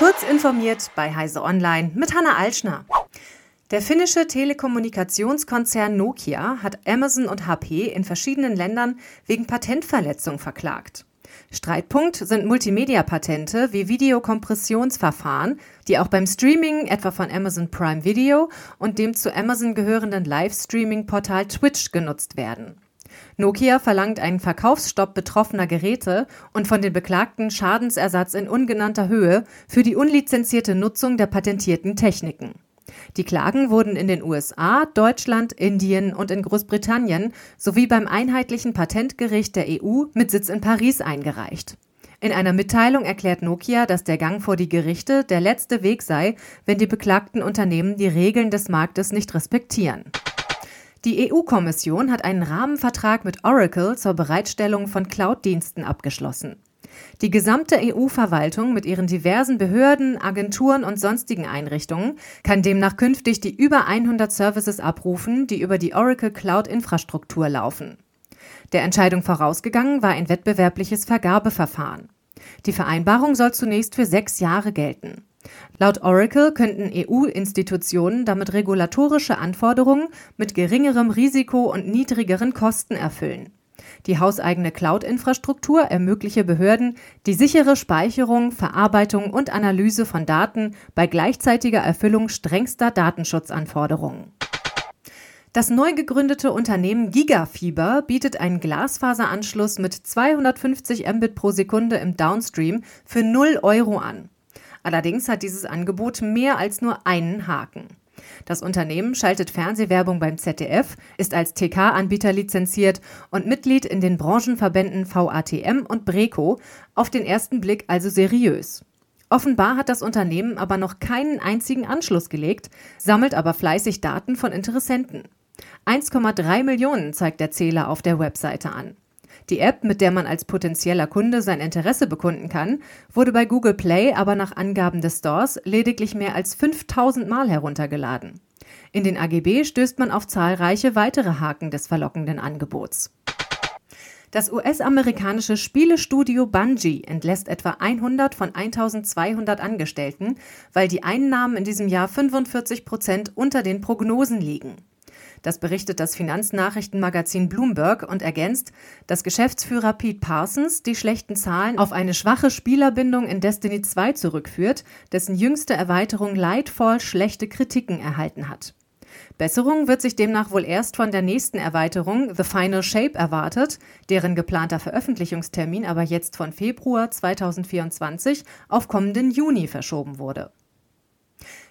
Kurz informiert bei Heise Online mit Hanna Alschner. Der finnische Telekommunikationskonzern Nokia hat Amazon und HP in verschiedenen Ländern wegen Patentverletzung verklagt. Streitpunkt sind Multimedia-Patente wie Videokompressionsverfahren, die auch beim Streaming etwa von Amazon Prime Video und dem zu Amazon gehörenden Livestreaming-Portal Twitch genutzt werden. Nokia verlangt einen Verkaufsstopp betroffener Geräte und von den Beklagten Schadensersatz in ungenannter Höhe für die unlizenzierte Nutzung der patentierten Techniken. Die Klagen wurden in den USA, Deutschland, Indien und in Großbritannien sowie beim Einheitlichen Patentgericht der EU mit Sitz in Paris eingereicht. In einer Mitteilung erklärt Nokia, dass der Gang vor die Gerichte der letzte Weg sei, wenn die beklagten Unternehmen die Regeln des Marktes nicht respektieren. Die EU-Kommission hat einen Rahmenvertrag mit Oracle zur Bereitstellung von Cloud-Diensten abgeschlossen. Die gesamte EU-Verwaltung mit ihren diversen Behörden, Agenturen und sonstigen Einrichtungen kann demnach künftig die über 100 Services abrufen, die über die Oracle Cloud-Infrastruktur laufen. Der Entscheidung vorausgegangen war ein wettbewerbliches Vergabeverfahren. Die Vereinbarung soll zunächst für sechs Jahre gelten. Laut Oracle könnten EU-Institutionen damit regulatorische Anforderungen mit geringerem Risiko und niedrigeren Kosten erfüllen. Die hauseigene Cloud-Infrastruktur ermögliche Behörden die sichere Speicherung, Verarbeitung und Analyse von Daten bei gleichzeitiger Erfüllung strengster Datenschutzanforderungen. Das neu gegründete Unternehmen Gigafieber bietet einen Glasfaseranschluss mit 250 Mbit pro Sekunde im Downstream für 0 Euro an. Allerdings hat dieses Angebot mehr als nur einen Haken. Das Unternehmen schaltet Fernsehwerbung beim ZDF, ist als TK-Anbieter lizenziert und Mitglied in den Branchenverbänden VATM und Breco, auf den ersten Blick also seriös. Offenbar hat das Unternehmen aber noch keinen einzigen Anschluss gelegt, sammelt aber fleißig Daten von Interessenten. 1,3 Millionen zeigt der Zähler auf der Webseite an. Die App, mit der man als potenzieller Kunde sein Interesse bekunden kann, wurde bei Google Play aber nach Angaben des Stores lediglich mehr als 5000 Mal heruntergeladen. In den AGB stößt man auf zahlreiche weitere Haken des verlockenden Angebots. Das US-amerikanische Spielestudio Bungie entlässt etwa 100 von 1200 Angestellten, weil die Einnahmen in diesem Jahr 45 Prozent unter den Prognosen liegen. Das berichtet das Finanznachrichtenmagazin Bloomberg und ergänzt, dass Geschäftsführer Pete Parsons die schlechten Zahlen auf eine schwache Spielerbindung in Destiny 2 zurückführt, dessen jüngste Erweiterung leidvoll schlechte Kritiken erhalten hat. Besserung wird sich demnach wohl erst von der nächsten Erweiterung The Final Shape erwartet, deren geplanter Veröffentlichungstermin aber jetzt von Februar 2024 auf kommenden Juni verschoben wurde.